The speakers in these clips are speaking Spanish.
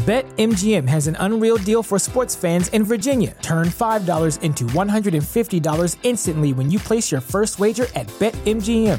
BetMGM has an unreal deal for sports fans in Virginia. Turn $5 into $150 instantly when you place your first wager at BetMGM.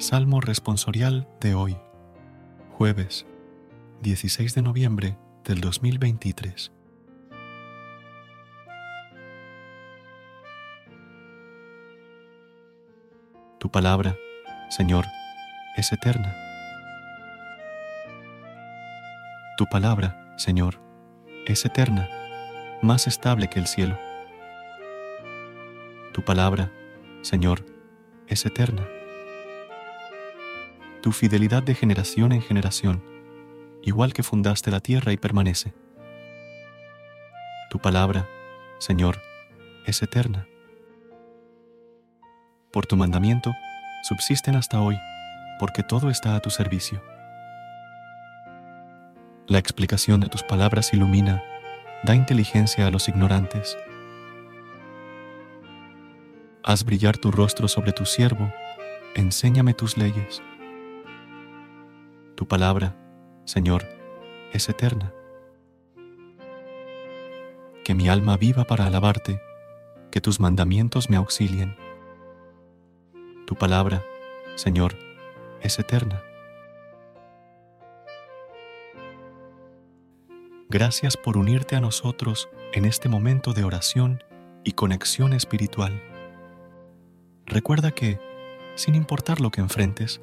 Salmo responsorial de hoy, jueves 16 de noviembre del 2023. Tu palabra, Señor, es eterna. Tu palabra, Señor, es eterna, más estable que el cielo. Tu palabra, Señor, es eterna tu fidelidad de generación en generación, igual que fundaste la tierra y permanece. Tu palabra, Señor, es eterna. Por tu mandamiento, subsisten hasta hoy, porque todo está a tu servicio. La explicación de tus palabras ilumina, da inteligencia a los ignorantes. Haz brillar tu rostro sobre tu siervo, enséñame tus leyes. Tu palabra, Señor, es eterna. Que mi alma viva para alabarte, que tus mandamientos me auxilien. Tu palabra, Señor, es eterna. Gracias por unirte a nosotros en este momento de oración y conexión espiritual. Recuerda que, sin importar lo que enfrentes,